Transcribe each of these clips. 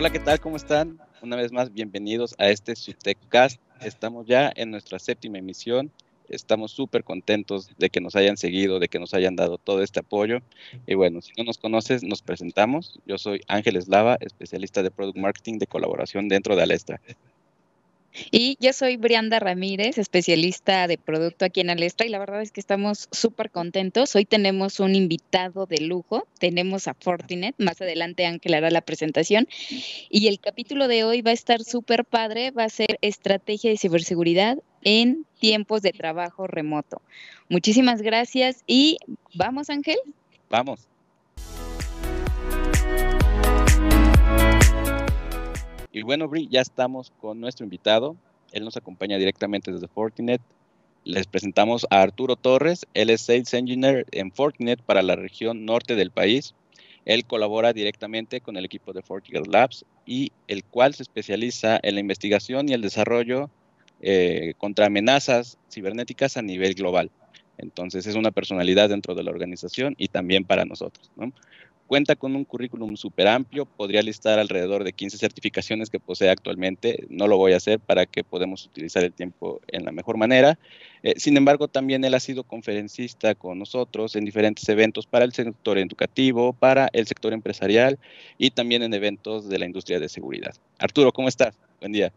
Hola, ¿qué tal? ¿Cómo están? Una vez más, bienvenidos a este Sutecast. Estamos ya en nuestra séptima emisión. Estamos súper contentos de que nos hayan seguido, de que nos hayan dado todo este apoyo. Y bueno, si no nos conoces, nos presentamos. Yo soy Ángel Eslava, especialista de Product Marketing de colaboración dentro de Alestra. Y yo soy Brianda Ramírez, especialista de producto aquí en Alestra, y la verdad es que estamos súper contentos. Hoy tenemos un invitado de lujo, tenemos a Fortinet, más adelante Ángel hará la presentación, y el capítulo de hoy va a estar súper padre, va a ser estrategia de ciberseguridad en tiempos de trabajo remoto. Muchísimas gracias y vamos Ángel. Vamos. Y bueno, Bri, ya estamos con nuestro invitado. Él nos acompaña directamente desde Fortinet. Les presentamos a Arturo Torres. Él es Sales Engineer en Fortinet para la región norte del país. Él colabora directamente con el equipo de Fortinet Labs y el cual se especializa en la investigación y el desarrollo eh, contra amenazas cibernéticas a nivel global. Entonces es una personalidad dentro de la organización y también para nosotros. ¿no? Cuenta con un currículum súper amplio, podría listar alrededor de 15 certificaciones que posee actualmente, no lo voy a hacer para que podamos utilizar el tiempo en la mejor manera. Eh, sin embargo, también él ha sido conferencista con nosotros en diferentes eventos para el sector educativo, para el sector empresarial y también en eventos de la industria de seguridad. Arturo, ¿cómo estás? Buen día.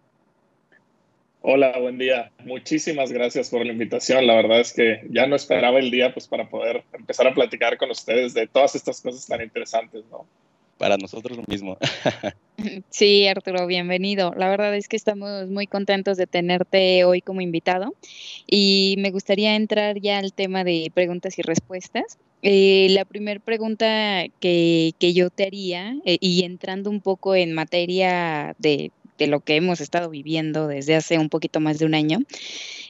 Hola, buen día. Muchísimas gracias por la invitación. La verdad es que ya no esperaba el día pues para poder empezar a platicar con ustedes de todas estas cosas tan interesantes, ¿no? Para nosotros lo mismo. Sí, Arturo, bienvenido. La verdad es que estamos muy contentos de tenerte hoy como invitado y me gustaría entrar ya al tema de preguntas y respuestas. Eh, la primera pregunta que, que, yo te haría, eh, y entrando un poco en materia de de lo que hemos estado viviendo desde hace un poquito más de un año,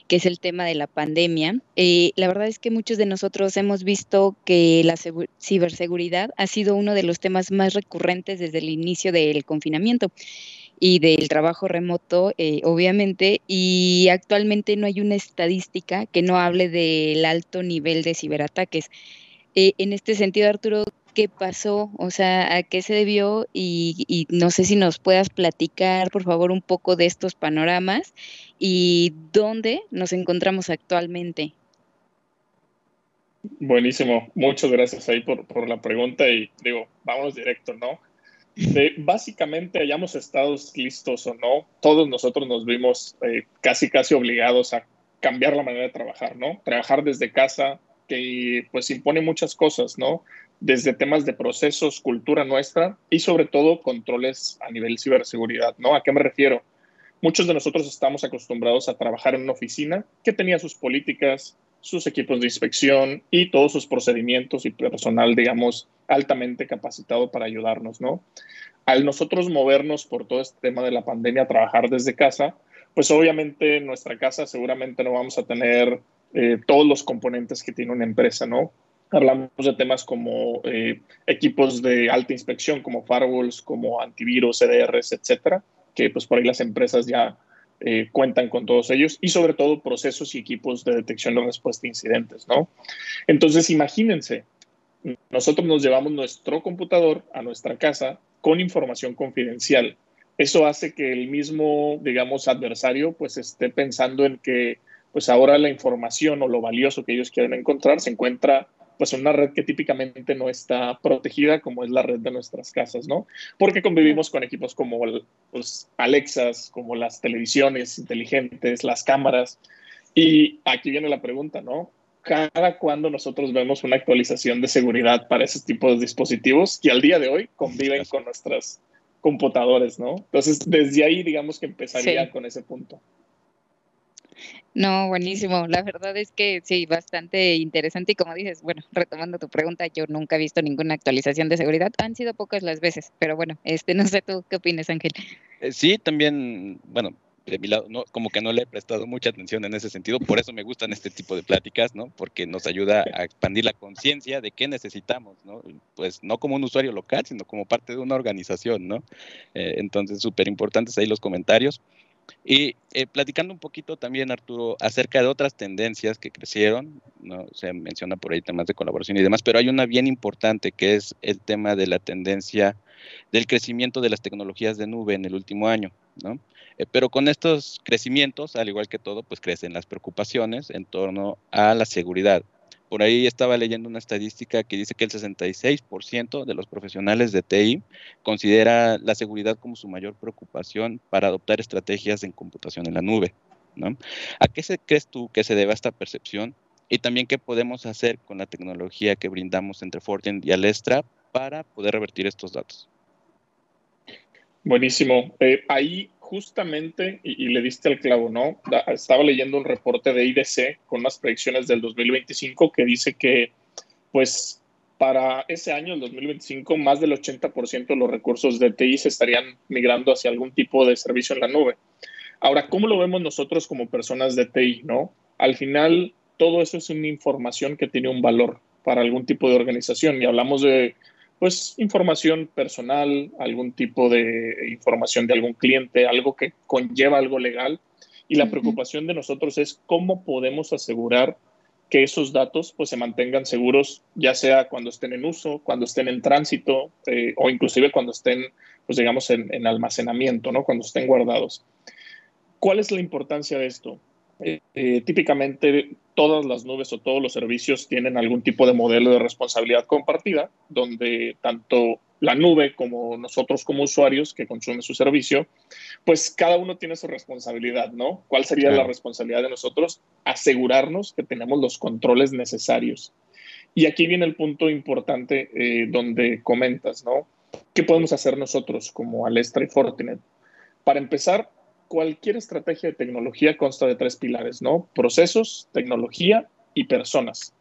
que es el tema de la pandemia. Eh, la verdad es que muchos de nosotros hemos visto que la ciberseguridad ha sido uno de los temas más recurrentes desde el inicio del confinamiento y del trabajo remoto, eh, obviamente, y actualmente no hay una estadística que no hable del alto nivel de ciberataques. Eh, en este sentido, Arturo, qué pasó, o sea, a qué se debió y, no sé si nos puedas platicar, por favor, un poco de estos panoramas y dónde nos encontramos actualmente. Buenísimo, muchas gracias ahí por, la pregunta y digo, vamos directo, ¿no? básicamente hayamos estado listos o no, todos nosotros nos vimos eh, casi casi obligados a cambiar la manera de trabajar, ¿no? Trabajar desde casa, que pues impone muchas cosas, ¿no? Desde temas de procesos, cultura nuestra y sobre todo controles a nivel ciberseguridad, ¿no? ¿A qué me refiero? Muchos de nosotros estamos acostumbrados a trabajar en una oficina que tenía sus políticas, sus equipos de inspección y todos sus procedimientos y personal, digamos, altamente capacitado para ayudarnos, ¿no? Al nosotros movernos por todo este tema de la pandemia a trabajar desde casa, pues obviamente en nuestra casa seguramente no vamos a tener eh, todos los componentes que tiene una empresa, ¿no? Hablamos de temas como eh, equipos de alta inspección, como firewalls, como antivirus, CDRs, etcétera, que pues por ahí las empresas ya eh, cuentan con todos ellos y sobre todo procesos y equipos de detección y respuesta a incidentes, ¿no? Entonces, imagínense, nosotros nos llevamos nuestro computador a nuestra casa con información confidencial. Eso hace que el mismo, digamos, adversario pues esté pensando en que pues ahora la información o lo valioso que ellos quieren encontrar se encuentra pues una red que típicamente no está protegida como es la red de nuestras casas, ¿no? Porque convivimos con equipos como pues, Alexas, como las televisiones inteligentes, las cámaras. Y aquí viene la pregunta, ¿no? Cada cuando nosotros vemos una actualización de seguridad para ese tipo de dispositivos que al día de hoy conviven con nuestras computadores, ¿no? Entonces, desde ahí, digamos que empezaría con ese punto. No, buenísimo. La verdad es que sí, bastante interesante. Y como dices, bueno, retomando tu pregunta, yo nunca he visto ninguna actualización de seguridad. Han sido pocas las veces, pero bueno, este, no sé tú qué opinas, Ángel. Eh, sí, también, bueno, de mi lado, no, como que no le he prestado mucha atención en ese sentido. Por eso me gustan este tipo de pláticas, ¿no? Porque nos ayuda a expandir la conciencia de qué necesitamos, ¿no? Pues no como un usuario local, sino como parte de una organización, ¿no? Eh, entonces, súper importantes ahí los comentarios. Y eh, platicando un poquito también, Arturo, acerca de otras tendencias que crecieron, no se menciona por ahí temas de colaboración y demás, pero hay una bien importante que es el tema de la tendencia del crecimiento de las tecnologías de nube en el último año, ¿no? Eh, pero con estos crecimientos, al igual que todo, pues crecen las preocupaciones en torno a la seguridad. Por ahí estaba leyendo una estadística que dice que el 66% de los profesionales de TI considera la seguridad como su mayor preocupación para adoptar estrategias en computación en la nube. ¿A qué se, crees tú que se debe esta percepción? Y también qué podemos hacer con la tecnología que brindamos entre Fortinet y Alestra para poder revertir estos datos. Buenísimo. Eh, ahí justamente, y, le diste el clavo, ¿no? estaba leyendo un reporte de IDC con unas predicciones del 2025 que dice que, pues, para ese año, el 2025, más del 80% de los recursos de TI se estarían migrando hacia algún tipo de servicio en la nube. Ahora, ¿cómo lo vemos nosotros como personas de TI, no? Al final, todo eso es una información que tiene un valor para algún tipo de organización y hablamos de pues información personal, algún tipo de información de algún cliente, algo que conlleva algo legal. Y la preocupación de nosotros es cómo podemos asegurar que esos datos pues se mantengan seguros, ya sea cuando estén en uso, cuando estén en tránsito eh, o inclusive cuando estén, pues digamos, en, en, almacenamiento, ¿no? Cuando estén guardados. ¿Cuál es la importancia de esto? Eh, eh, típicamente todas las nubes o todos los servicios tienen algún tipo de modelo de responsabilidad compartida, donde tanto la nube como nosotros como usuarios que consumen su servicio, pues cada uno tiene su responsabilidad, ¿no? ¿Cuál sería la responsabilidad de nosotros? Asegurarnos que tenemos los controles necesarios. Y aquí viene el punto importante eh, donde comentas, ¿no? ¿Qué podemos hacer nosotros como Alestra y Fortinet? Para empezar, cualquier estrategia de tecnología consta de tres pilares, ¿no? Procesos, tecnología y personas.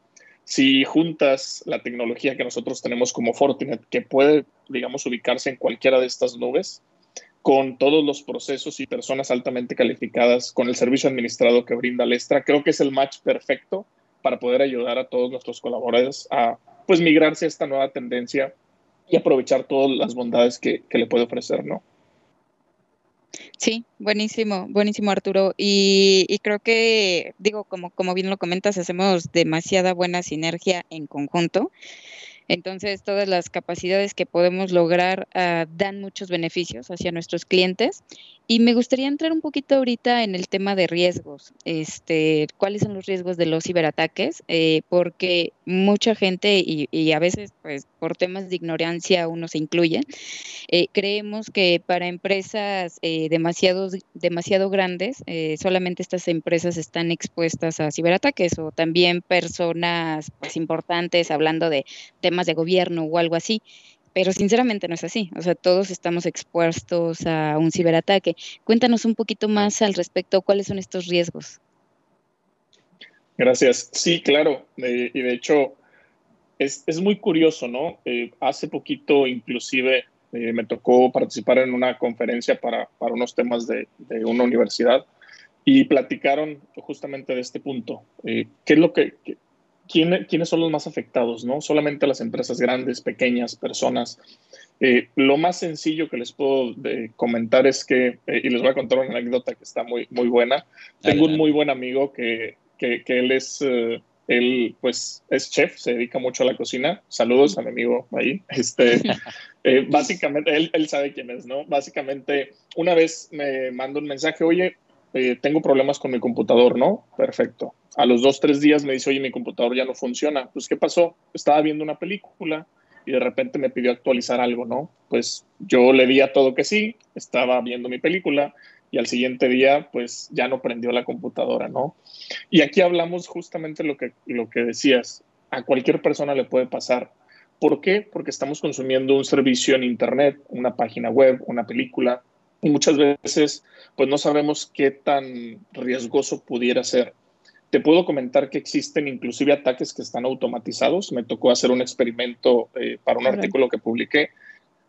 Si juntas la tecnología que nosotros tenemos como Fortinet, que puede, digamos, ubicarse en cualquiera de estas nubes, con todos los procesos y personas altamente calificadas, con el servicio administrado que brinda Lestra, creo que es el match perfecto para poder ayudar a todos nuestros colaboradores a pues migrarse a esta nueva tendencia y aprovechar todas las bondades que, que le puede ofrecer, ¿no? Sí, buenísimo, buenísimo Arturo. Y, creo que, digo, como, como bien lo comentas, hacemos demasiada buena sinergia en conjunto. Entonces, todas las capacidades que podemos lograr uh, dan muchos beneficios hacia nuestros clientes. Y me gustaría entrar un poquito ahorita en el tema de riesgos. Este, ¿Cuáles son los riesgos de los ciberataques? Eh, porque mucha gente, y, y, a veces, pues, por temas de ignorancia uno se incluye, eh, creemos que para empresas eh, demasiado, grandes, eh, solamente estas empresas están expuestas a ciberataques o también personas pues, importantes hablando de temas de gobierno o algo así pero sinceramente no es así. O sea, todos estamos expuestos a un ciberataque. Cuéntanos un poquito más al respecto, cuáles son estos riesgos. Gracias. Sí, claro. y de hecho, es, es muy curioso, ¿no? Eh, hace poquito, inclusive, eh, me tocó participar en una conferencia para, para unos temas de, de, una universidad y platicaron justamente de este punto. Eh, ¿Qué es lo que, quién, quiénes son los más afectados, ¿no? Solamente las empresas grandes, pequeñas, personas. Eh, lo más sencillo que les puedo de, comentar es que, eh, y les voy a contar una anécdota que está muy, muy buena. Tengo un muy buen amigo que, que, que él es, uh, él pues es chef, se dedica mucho a la cocina. Saludos a mi amigo ahí. Este, eh, básicamente, él, él sabe quién es, ¿no? Básicamente, una vez me mandó un mensaje, oye, eh, tengo problemas con mi computador, ¿no? Perfecto. A los dos, tres días me dice, oye, mi computador ya no funciona. Pues, ¿qué pasó? Estaba viendo una película y de repente me pidió actualizar algo, ¿no? Pues yo le di a todo que sí, estaba viendo mi película y al siguiente día, pues ya no prendió la computadora, ¿no? Y aquí hablamos justamente lo que, lo que decías, a cualquier persona le puede pasar. ¿Por qué? Porque estamos consumiendo un servicio en Internet, una página web, una película, muchas veces pues no sabemos qué tan riesgoso pudiera ser. Te puedo comentar que existen inclusive ataques que están automatizados. Me tocó hacer un experimento eh, para un artículo que publiqué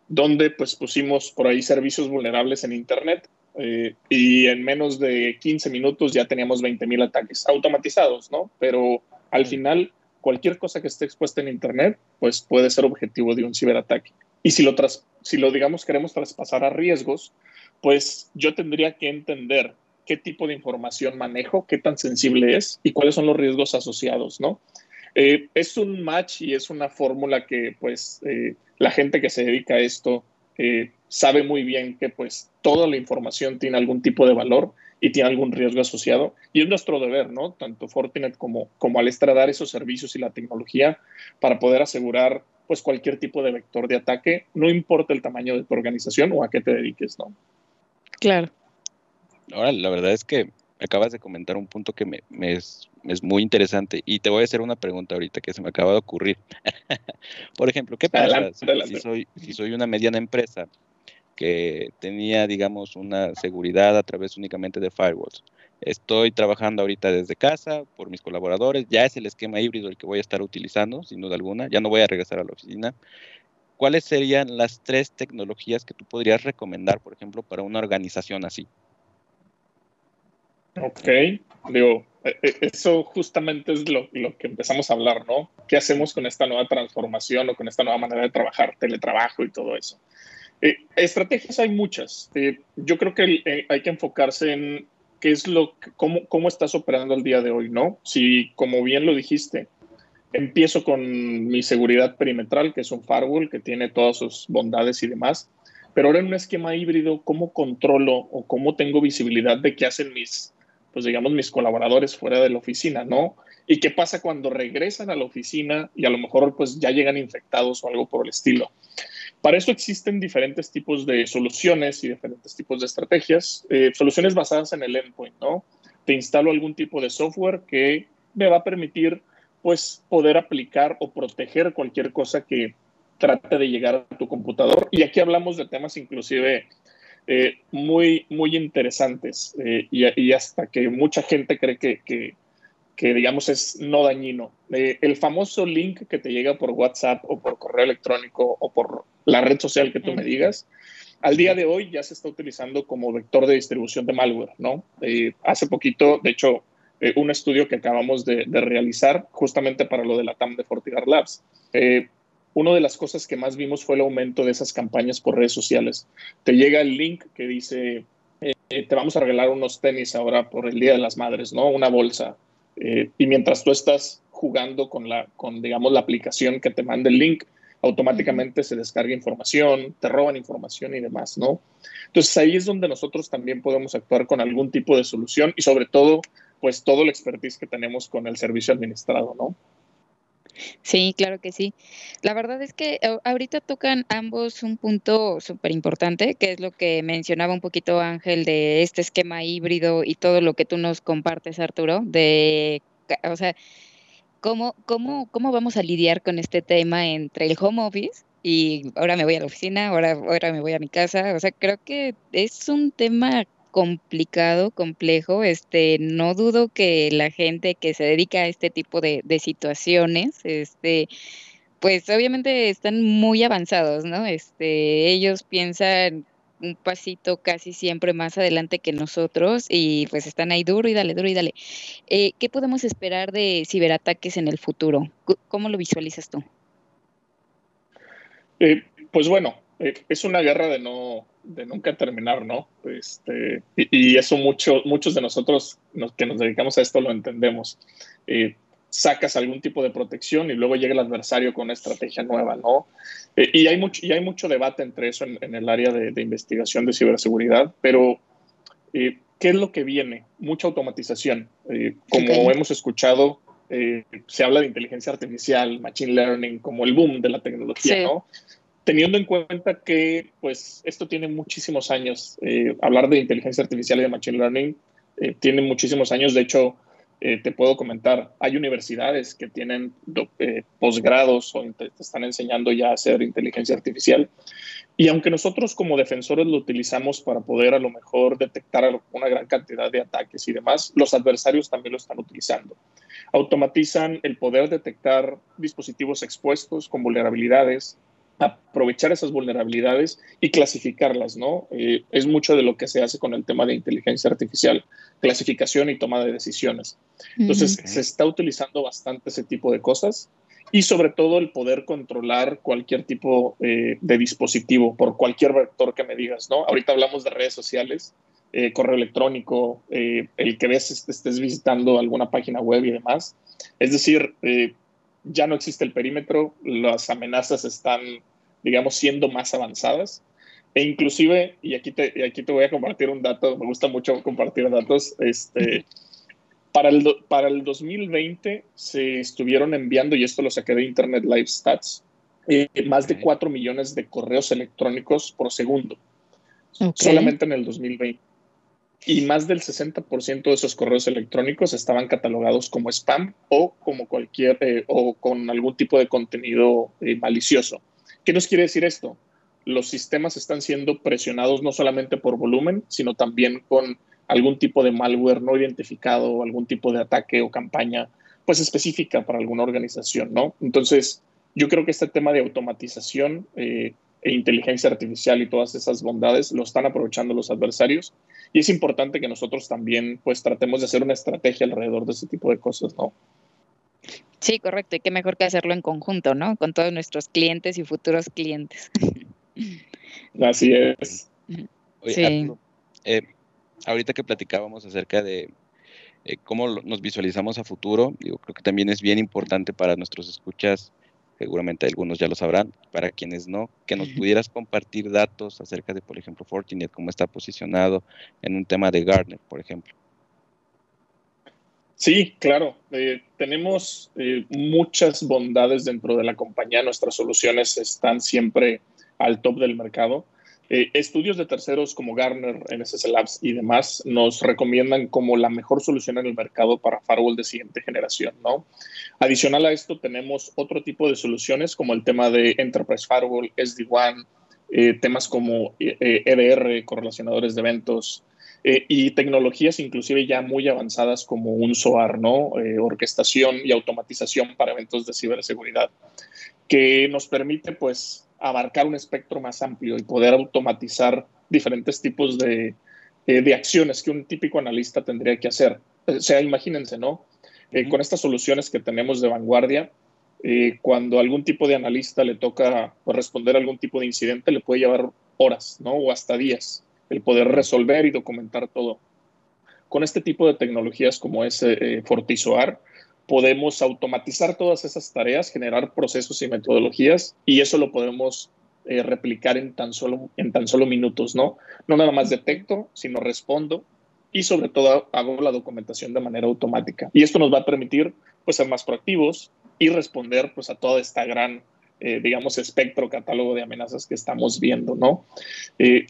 donde pues pusimos por ahí servicios vulnerables en Internet eh, y en menos de 15 minutos ya teníamos 20 mil ataques automatizados, ¿no? Pero al final cualquier cosa que esté expuesta en Internet pues puede ser objetivo de un ciberataque. Y si lo, tras, si lo digamos queremos traspasar a riesgos, pues yo tendría que entender qué tipo de información manejo, qué tan sensible es y cuáles son los riesgos asociados, ¿no? Eh, es un match y es una fórmula que pues eh, la gente que se dedica a esto eh, sabe muy bien que pues toda la información tiene algún tipo de valor y tiene algún riesgo asociado. Y es nuestro deber, ¿no? Tanto Fortinet como, como al dar esos servicios y la tecnología para poder asegurar pues cualquier tipo de vector de ataque, no importa el tamaño de tu organización o a qué te dediques, ¿no? Claro. Ahora, la verdad es que acabas de comentar un punto que me, es, muy interesante y te voy a hacer una pregunta ahorita que se me acaba de ocurrir. Por ejemplo, ¿qué pasa Si, soy, si soy una mediana empresa que tenía, digamos, una seguridad a través únicamente de firewalls? Estoy trabajando ahorita desde casa por mis colaboradores, ya es el esquema híbrido el que voy a estar utilizando, sin duda alguna, ya no voy a regresar a la oficina. ¿Cuáles serían las tres tecnologías que tú podrías recomendar, por ejemplo, para una organización así? Ok, digo, e, e, eso justamente es lo, que empezamos a hablar, ¿no? ¿Qué hacemos con esta nueva transformación o con esta nueva manera de trabajar, teletrabajo y todo eso? Eh, estrategias hay muchas. Eh, yo creo que eh, hay que enfocarse en qué es lo, cómo, cómo estás operando el día de hoy, ¿no? Si, como bien lo dijiste, empiezo con mi seguridad perimetral, que es un firewall que tiene todas sus bondades y demás, pero ahora en un esquema híbrido, ¿cómo controlo o cómo tengo visibilidad de qué hacen mis pues digamos, mis colaboradores fuera de la oficina, ¿no? ¿Y qué pasa cuando regresan a la oficina y a lo mejor pues ya llegan infectados o algo por el estilo? Para eso existen diferentes tipos de soluciones y diferentes tipos de estrategias. Eh, soluciones basadas en el endpoint, ¿no? Te instalo algún tipo de software que me va a permitir pues poder aplicar o proteger cualquier cosa que trate de llegar a tu computador. Y aquí hablamos de temas inclusive eh, muy, muy interesantes eh, y, hasta que mucha gente cree que, que, digamos, es no dañino. Eh, el famoso link que te llega por WhatsApp o por correo electrónico o por la red social que tú me digas, al día de hoy ya se está utilizando como vector de distribución de malware, ¿no? hace poquito, de hecho, un estudio que acabamos de, realizar justamente para lo de la TAM de Fortigar Labs una de las cosas que más vimos fue el aumento de esas campañas por redes sociales. Te llega el link que dice, eh, te vamos a regalar unos tenis ahora por el Día de las Madres, ¿no? Una bolsa. Eh, y mientras tú estás jugando con la, con, digamos, la aplicación que te manda el link, automáticamente se descarga información, te roban información y demás, ¿no? Entonces ahí es donde nosotros también podemos actuar con algún tipo de solución y sobre todo, pues todo el expertise que tenemos con el servicio administrado, ¿no? Sí, claro que sí. La verdad es que eh, ahorita tocan ambos un punto súper importante, que es lo que mencionaba un poquito Ángel de este esquema híbrido y todo lo que tú nos compartes, Arturo, de, o sea, cómo, cómo, cómo vamos a lidiar con este tema entre el home office y ahora me voy a la oficina, ahora, ahora me voy a mi casa. O sea, creo que es un tema complicado, complejo. Este, no dudo que la gente que se dedica a este tipo de, situaciones, este, pues obviamente están muy avanzados, ¿no? Este, ellos piensan un pasito casi siempre más adelante que nosotros y pues están ahí duro y dale, duro y dale. Eh, ¿Qué podemos esperar de ciberataques en el futuro? ¿Cómo lo visualizas tú? Eh, pues bueno, es una guerra de no, de nunca terminar, ¿no? Este, y, eso mucho, muchos de nosotros que nos dedicamos a esto lo entendemos. Eh, sacas algún tipo de protección y luego llega el adversario con una estrategia nueva, ¿no? Eh, y, hay mucho, y hay mucho debate entre eso en, el área de, investigación de ciberseguridad, pero eh, ¿qué es lo que viene? Mucha automatización. como hemos escuchado, se habla de inteligencia artificial, machine learning, como el boom de la tecnología, ¿no? Teniendo en cuenta que pues esto tiene muchísimos años, eh, hablar de inteligencia artificial y de machine learning eh, tiene muchísimos años, de hecho eh, te puedo comentar, hay universidades que tienen posgrados o están enseñando ya a hacer inteligencia artificial y aunque nosotros como defensores lo utilizamos para poder a lo mejor detectar una gran cantidad de ataques y demás, los adversarios también lo están utilizando. Automatizan el poder detectar dispositivos expuestos con vulnerabilidades, aprovechar esas vulnerabilidades y clasificarlas, ¿no? Eh, es mucho de lo que se hace con el tema de inteligencia artificial, clasificación y toma de decisiones. Entonces, se está utilizando bastante ese tipo de cosas y sobre todo el poder controlar cualquier tipo eh, de dispositivo por cualquier vector que me digas, ¿no? Ahorita hablamos de redes sociales, eh, correo electrónico, el que ves estés visitando alguna página web y demás. Es decir, ya no existe el perímetro, las amenazas están, digamos, siendo más avanzadas. E inclusive, y aquí te, y aquí te voy a compartir un dato, me gusta mucho compartir datos, este, para el, para el 2020 se estuvieron enviando, y esto lo saqué de Internet Live Stats, eh, más de 4 millones de correos electrónicos por segundo, solamente en el 2020. Y más del 60% de esos correos electrónicos estaban catalogados como spam o como cualquier eh, o con algún tipo de contenido eh, malicioso. ¿Qué nos quiere decir esto? Los sistemas están siendo presionados no solamente por volumen, sino también con algún tipo de malware no identificado algún tipo de ataque o campaña pues específica para alguna organización, ¿no? Entonces, yo creo que este tema de automatización eh, e inteligencia artificial y todas esas bondades lo están aprovechando los adversarios y es importante que nosotros también pues tratemos de hacer una estrategia alrededor de ese tipo de cosas, ¿no? Sí, correcto, y qué mejor que hacerlo en conjunto, ¿no? Con todos nuestros clientes y futuros clientes. Así es. sí. Eh, ahorita que platicábamos acerca de eh, cómo nos visualizamos a futuro, digo, creo que también es bien importante para nuestros escuchas, seguramente algunos ya lo sabrán, para quienes no, que nos pudieras compartir datos acerca de, por ejemplo, Fortinet, cómo está posicionado en un tema de Gartner, por ejemplo. Sí, claro. Eh, tenemos eh, muchas bondades dentro de la compañía. Nuestras soluciones están siempre al top del mercado. Eh, estudios de terceros como Gartner, NSS Labs y demás nos recomiendan como la mejor solución en el mercado para firewall de siguiente generación, ¿no? Adicional a esto tenemos otro tipo de soluciones como el tema de Enterprise Firewall, SD-WAN, eh, temas como EDR, eh, e correlacionadores de eventos y tecnologías inclusive ya muy avanzadas como un SOAR, ¿no? orquestación y automatización para eventos de ciberseguridad, que nos permite pues abarcar un espectro más amplio y poder automatizar diferentes tipos de, eh, de acciones que un típico analista tendría que hacer. O sea, imagínense, ¿no? Eh, con estas soluciones que tenemos de vanguardia, eh, cuando algún tipo de analista le toca responder a algún tipo de incidente, le puede llevar horas, ¿no? O hasta días el poder resolver y documentar todo. Con este tipo de tecnologías como es Fortisoar, podemos automatizar todas esas tareas, generar procesos y metodologías y eso lo podemos eh, replicar en tan, solo, en tan solo minutos, ¿no? No nada más detecto, sino respondo y sobre todo hago la documentación de manera automática. Y esto nos va a permitir pues ser más proactivos y responder pues a toda esta gran, eh, digamos, espectro, catálogo de amenazas que estamos viendo, ¿no? Eh,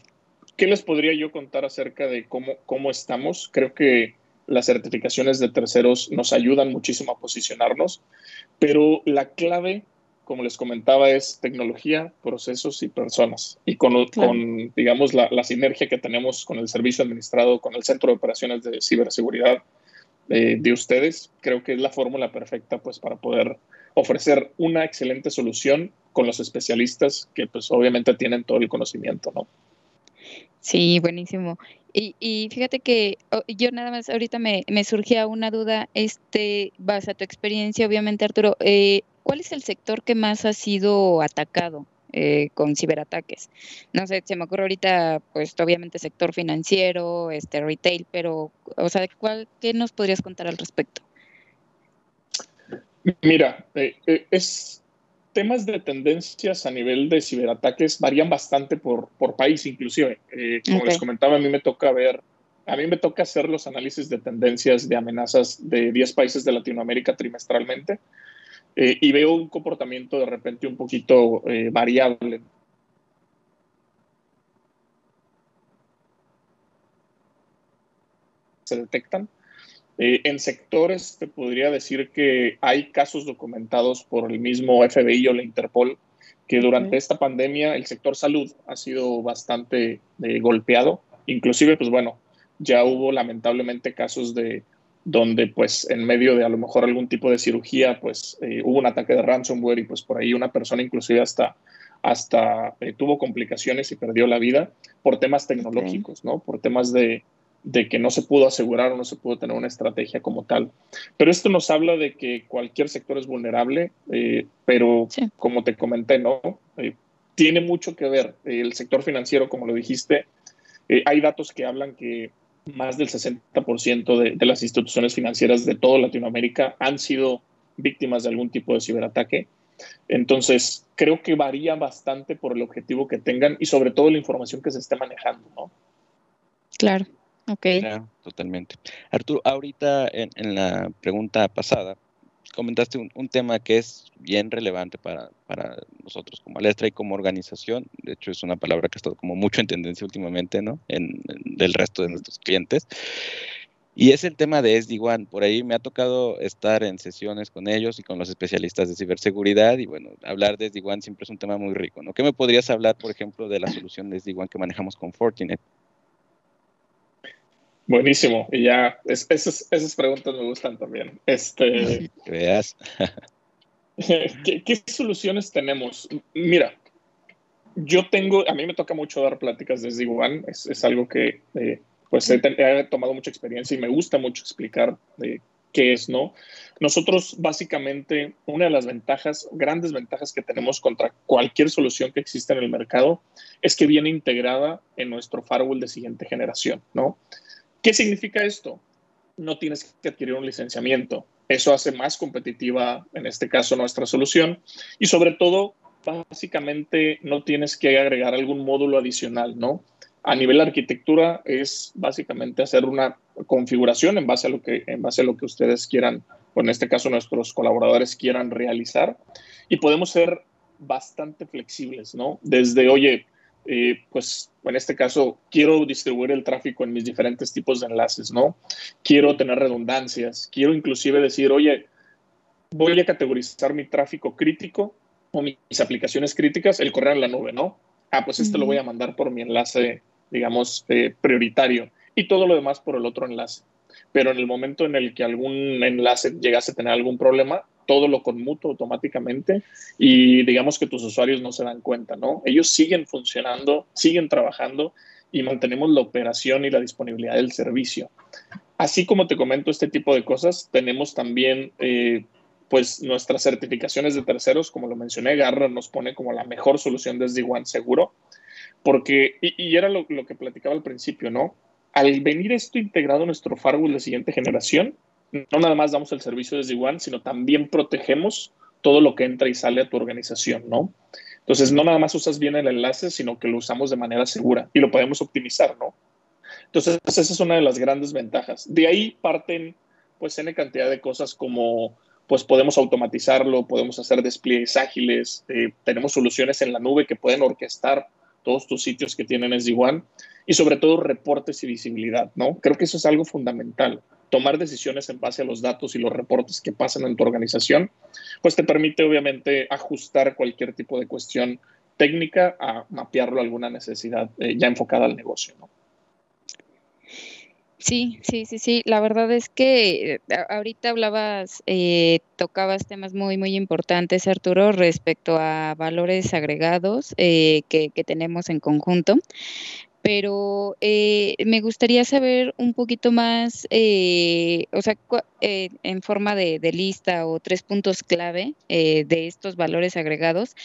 ¿Qué les podría yo contar acerca de cómo, cómo estamos? Creo que las certificaciones de terceros nos ayudan muchísimo a posicionarnos, pero la clave, como les comentaba, es tecnología, procesos y personas. Y con, con digamos, la, sinergia que tenemos con el servicio administrado, con el centro de operaciones de ciberseguridad eh, de ustedes, creo que es la fórmula perfecta pues, para poder ofrecer una excelente solución con los especialistas que pues obviamente tienen todo el conocimiento, ¿no? Sí, buenísimo. Y, y fíjate que yo nada más ahorita me, me, surgía una duda, este, vas a tu experiencia, obviamente, Arturo, eh, ¿cuál es el sector que más ha sido atacado eh, con ciberataques? No sé, se me ocurre ahorita, pues obviamente sector financiero, este retail, pero, o sea, ¿cuál, ¿qué nos podrías contar al respecto? Mira, eh, es temas de tendencias a nivel de ciberataques varían bastante por, por país, inclusive. Eh, como les comentaba, a mí me toca ver, a mí me toca hacer los análisis de tendencias de amenazas de 10 países de Latinoamérica trimestralmente eh, y veo un comportamiento de repente un poquito eh, variable. Se detectan. Eh, en sectores te podría decir que hay casos documentados por el mismo FBI o la Interpol que durante esta pandemia el sector salud ha sido bastante eh, golpeado. Inclusive, pues bueno, ya hubo lamentablemente casos de donde pues en medio de a lo mejor algún tipo de cirugía pues eh, hubo un ataque de ransomware y pues por ahí una persona inclusive hasta hasta tuvo complicaciones y perdió la vida por temas tecnológicos, ¿no? Por temas de, de que no se pudo asegurar o no se pudo tener una estrategia como tal. Pero esto nos habla de que cualquier sector es vulnerable, eh, pero como te comenté, ¿no? Eh, tiene mucho que ver el sector financiero, como lo dijiste. Eh, hay datos que hablan que más del 60% de, de las instituciones financieras de toda Latinoamérica han sido víctimas de algún tipo de ciberataque. Entonces, creo que varía bastante por el objetivo que tengan y sobre todo la información que se esté manejando, ¿no? Claro. Ok. totalmente. Arturo, ahorita en, la pregunta pasada comentaste un, tema que es bien relevante para, nosotros como Alestra y como organización. De hecho, es una palabra que ha estado como mucho en tendencia últimamente, ¿no? En, del resto de nuestros clientes. Y es el tema de SD-WAN. Por ahí me ha tocado estar en sesiones con ellos y con los especialistas de ciberseguridad. Y bueno, hablar de SD-WAN siempre es un tema muy rico, ¿no? ¿Qué me podrías hablar, por ejemplo, de la solución de SD-WAN que manejamos con Fortinet? Buenísimo. Y ya, esas, esas preguntas me gustan también. Este, Veas. ¿qué, soluciones tenemos? Mira, yo tengo, a mí me toca mucho dar pláticas desde Iguan, es, es algo que eh, pues he, tomado mucha experiencia y me gusta mucho explicar qué es, ¿no? Nosotros básicamente, una de las ventajas, grandes ventajas que tenemos contra cualquier solución que exista en el mercado es que viene integrada en nuestro firewall de siguiente generación, ¿no? ¿Qué significa esto? No tienes que adquirir un licenciamiento. Eso hace más competitiva, en este caso, nuestra solución. Y sobre todo, básicamente, no tienes que agregar algún módulo adicional, ¿no? A nivel arquitectura es básicamente hacer una configuración en base a lo que, en base a lo que ustedes quieran, o en este caso nuestros colaboradores quieran realizar. Y podemos ser bastante flexibles, ¿no? Desde, oye, eh, pues en este caso quiero distribuir el tráfico en mis diferentes tipos de enlaces, ¿no? Quiero tener redundancias, quiero inclusive decir, oye, voy a categorizar mi tráfico crítico o mis aplicaciones críticas, el correo en la nube, ¿no? Ah, pues este lo voy a mandar por mi enlace, digamos, eh, prioritario y todo lo demás por el otro enlace. Pero en el momento en el que algún enlace llegase a tener algún problema, todo lo conmuto automáticamente y digamos que tus usuarios no se dan cuenta, ¿no? Ellos siguen funcionando, siguen trabajando y mantenemos la operación y la disponibilidad del servicio. Así como te comento este tipo de cosas, tenemos también eh, pues nuestras certificaciones de terceros, como lo mencioné, Garra nos pone como la mejor solución de SD-WAN seguro, porque, y, era lo, lo que platicaba al principio, ¿no? Al venir esto integrado a nuestro firewall de siguiente generación, no nada más damos el servicio desde Iguan, sino también protegemos todo lo que entra y sale a tu organización, ¿no? Entonces, no nada más usas bien el enlace, sino que lo usamos de manera segura y lo podemos optimizar, ¿no? Entonces, esa es una de las grandes ventajas. De ahí parten, pues, N cantidad de cosas como, pues, podemos automatizarlo, podemos hacer despliegues ágiles, eh, tenemos soluciones en la nube que pueden orquestar todos tus sitios que tienen SD-WAN y sobre todo reportes y visibilidad, ¿no? Creo que eso es algo fundamental tomar decisiones en base a los datos y los reportes que pasan en tu organización, pues te permite obviamente ajustar cualquier tipo de cuestión técnica a mapearlo a alguna necesidad eh, ya enfocada al negocio. Sí, sí, sí, sí. La verdad es que eh, ahorita hablabas, eh, tocabas temas muy, muy importantes, Arturo, respecto a valores agregados que, que, tenemos en conjunto pero eh, me gustaría saber un poquito más, eh, o sea, eh, en forma de, lista o tres puntos clave de estos valores agregados.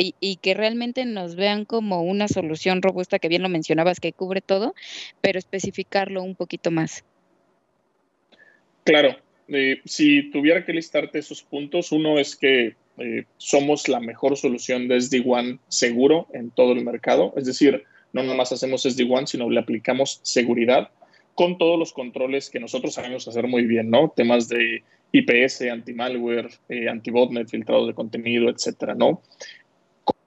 Y, que realmente nos vean como una solución robusta, que bien lo mencionabas, que cubre todo, pero especificarlo un poquito más. Claro, si tuviera que listarte esos puntos, uno es que eh, somos la mejor solución de SD-WAN seguro en todo el mercado. Es decir, no nomás hacemos SD-WAN, sino le aplicamos seguridad con todos los controles que nosotros sabemos hacer muy bien, ¿no? Temas de IPS, anti-malware, eh, anti-botnet, filtrado de contenido, etcétera, ¿no?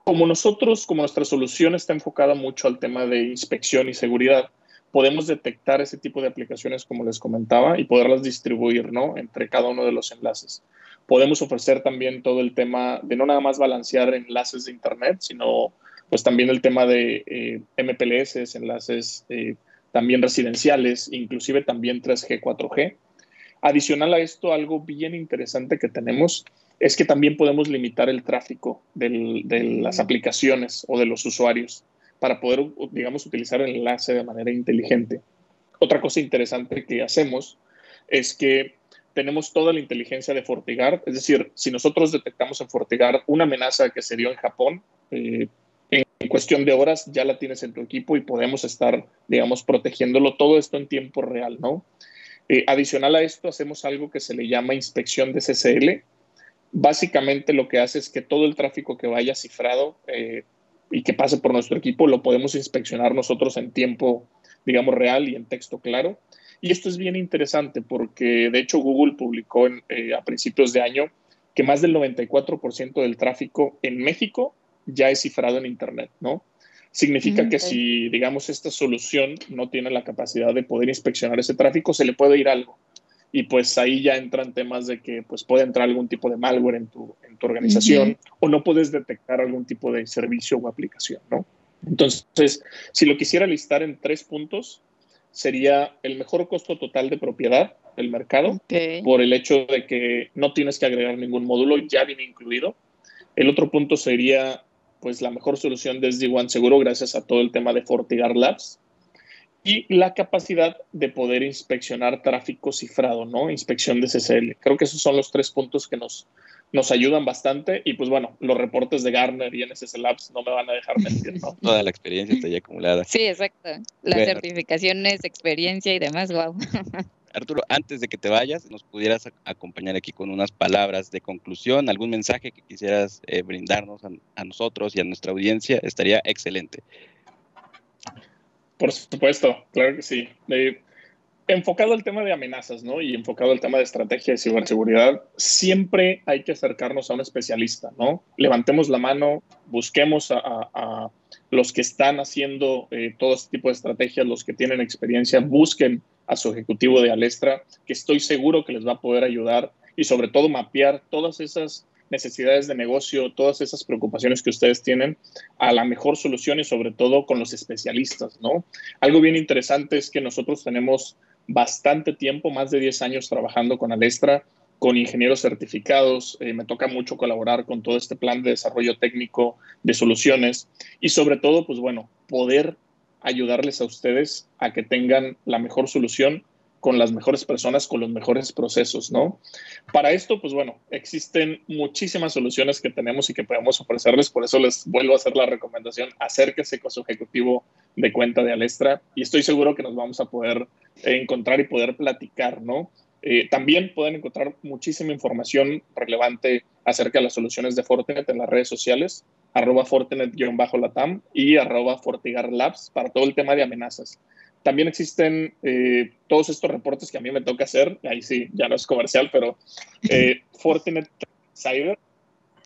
Como nosotros, como nuestra solución está enfocada mucho al tema de inspección y seguridad, podemos detectar ese tipo de aplicaciones, como les comentaba, y poderlas distribuir, ¿no? Entre cada uno de los enlaces podemos ofrecer también todo el tema de no nada más balancear enlaces de Internet, sino pues también el tema de eh, MPLS, enlaces eh, también residenciales, inclusive también 3G, 4G. Adicional a esto, algo bien interesante que tenemos es que también podemos limitar el tráfico de las aplicaciones o de los usuarios para poder, digamos, utilizar el enlace de manera inteligente. Otra cosa interesante que hacemos es que tenemos toda la inteligencia de FortiGuard, es decir, si nosotros detectamos en FortiGuard una amenaza que se dio en Japón, eh, en cuestión de horas ya la tienes en tu equipo y podemos estar, digamos, protegiéndolo todo esto en tiempo real, ¿no? Eh, adicional a esto, hacemos algo que se le llama inspección de CCL. Básicamente lo que hace es que todo el tráfico que vaya cifrado eh, y que pase por nuestro equipo lo podemos inspeccionar nosotros en tiempo, digamos, real y en texto claro. Y esto es bien interesante porque, de hecho, Google publicó eh, a principios de año que más del 94% del tráfico en México ya es cifrado en Internet, ¿no? Significa que si, digamos, esta solución no tiene la capacidad de poder inspeccionar ese tráfico, se le puede ir algo. Y pues ahí ya entran temas de que pues puede entrar algún tipo de malware en tu, en tu organización o no puedes detectar algún tipo de servicio o aplicación, ¿no? Entonces, si lo quisiera listar en tres puntos, sería el mejor costo total de propiedad del mercado por el hecho de que no tienes que agregar ningún módulo, ya viene incluido. El otro punto sería pues la mejor solución de SD-WAN seguro gracias a todo el tema de FortiGuard Labs y la capacidad de poder inspeccionar tráfico cifrado, ¿no? Inspección de SSL. Creo que esos son los tres puntos que nos, nos ayudan bastante y pues bueno, los reportes de Garner y NSS Labs no me van a dejar mentir, ¿no? Toda la experiencia está ya acumulada. Sí, exacto. Las certificaciones, experiencia y demás, wow. Arturo, antes de que te vayas, nos pudieras acompañar aquí con unas palabras de conclusión, algún mensaje que quisieras eh, brindarnos a, nosotros y a nuestra audiencia, estaría excelente. Por supuesto, claro que sí. enfocado al tema de amenazas, ¿no? Y enfocado al tema de estrategia de ciberseguridad, siempre hay que acercarnos a un especialista, ¿no? Levantemos la mano, busquemos a, los que están haciendo eh, todo este tipo de estrategias, los que tienen experiencia, busquen a su ejecutivo de Alestra, que estoy seguro que les va a poder ayudar y sobre todo mapear todas esas necesidades de negocio, todas esas preocupaciones que ustedes tienen a la mejor solución y sobre todo con los especialistas, ¿no? Algo bien interesante es que nosotros tenemos bastante tiempo, más de 10 años trabajando con Alestra, con ingenieros certificados, eh, me toca mucho colaborar con todo este plan de desarrollo técnico de soluciones y sobre todo, pues bueno, poder ayudarles a ustedes a que tengan la mejor solución con las mejores personas, con los mejores procesos, ¿no? Para esto, pues bueno, existen muchísimas soluciones que tenemos y que podemos ofrecerles, por eso les vuelvo a hacer la recomendación, acérquese con su ejecutivo de cuenta de Alestra y estoy seguro que nos vamos a poder encontrar y poder platicar, ¿no? Eh, también pueden encontrar muchísima información relevante acerca de las soluciones de Fortinet en las redes sociales arroba Fortinet-Latam y arroba Fortigar Labs para todo el tema de amenazas. También existen eh, todos estos reportes que a mí me toca hacer, ahí sí, ya no es comercial, pero eh, Fortinet Cyber,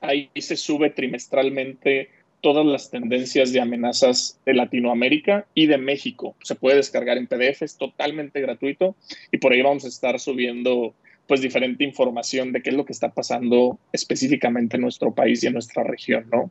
ahí se sube trimestralmente todas las tendencias de amenazas de Latinoamérica y de México. Se puede descargar en PDF, es totalmente gratuito y por ahí vamos a estar subiendo pues diferente información de qué es lo que está pasando específicamente en nuestro país y en nuestra región, ¿no?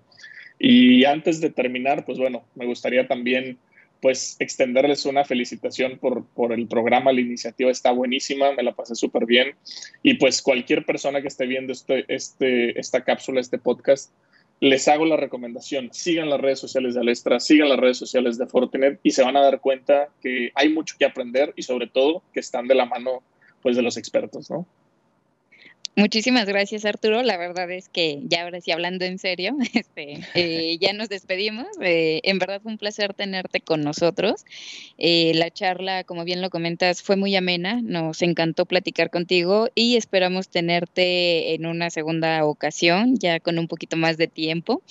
Y antes de terminar, pues bueno, me gustaría también pues extenderles una felicitación por, por el programa, la iniciativa está buenísima, me la pasé súper bien y pues cualquier persona que esté viendo este, este, esta cápsula, este podcast, les hago la recomendación, sigan las redes sociales de Alestra, sigan las redes sociales de Fortinet y se van a dar cuenta que hay mucho que aprender y sobre todo que están de la mano pues de los expertos, ¿no? Muchísimas gracias Arturo, la verdad es que ya ahora sí hablando en serio, este, eh, ya nos despedimos, eh, en verdad fue un placer tenerte con nosotros, eh, la charla como bien lo comentas fue muy amena, nos encantó platicar contigo y esperamos tenerte en una segunda ocasión ya con un poquito más de tiempo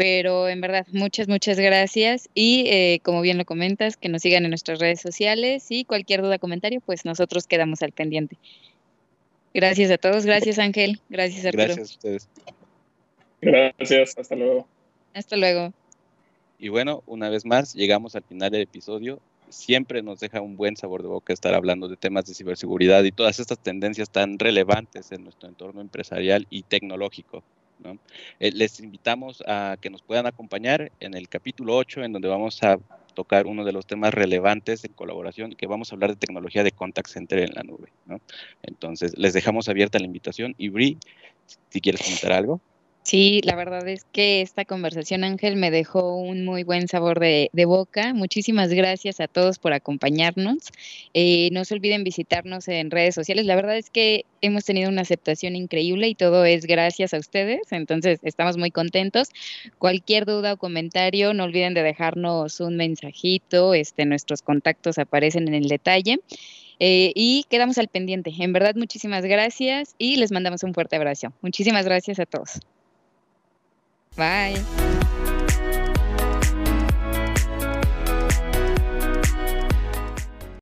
pero en verdad, muchas, muchas gracias. Y eh, como bien lo comentas, que nos sigan en nuestras redes sociales y cualquier duda, comentario, pues nosotros quedamos al pendiente. Gracias a todos, gracias Ángel, gracias Arturo. Gracias a ustedes. Gracias, hasta luego. Hasta luego. Y bueno, una vez más, llegamos al final del episodio. Siempre nos deja un buen sabor de boca estar hablando de temas de ciberseguridad y todas estas tendencias tan relevantes en nuestro entorno empresarial y tecnológico. Eh, les invitamos a que nos puedan acompañar en el capítulo 8, en donde vamos a tocar uno de los temas relevantes en colaboración, que vamos a hablar de tecnología de contact center en la nube. Entonces, les dejamos abierta la invitación y Bri, si quieres comentar algo. Sí, la verdad es que esta conversación, Ángel, me dejó un muy buen sabor de, boca. Muchísimas gracias a todos por acompañarnos. Eh, no se olviden visitarnos en redes sociales. La verdad es que hemos tenido una aceptación increíble y todo es gracias a ustedes. Entonces, estamos muy contentos. Cualquier duda o comentario, no olviden de dejarnos un mensajito. Este, nuestros contactos aparecen en el detalle. Eh, y quedamos al pendiente. En verdad, muchísimas gracias y les mandamos un fuerte abrazo. Muchísimas gracias a todos. Bye.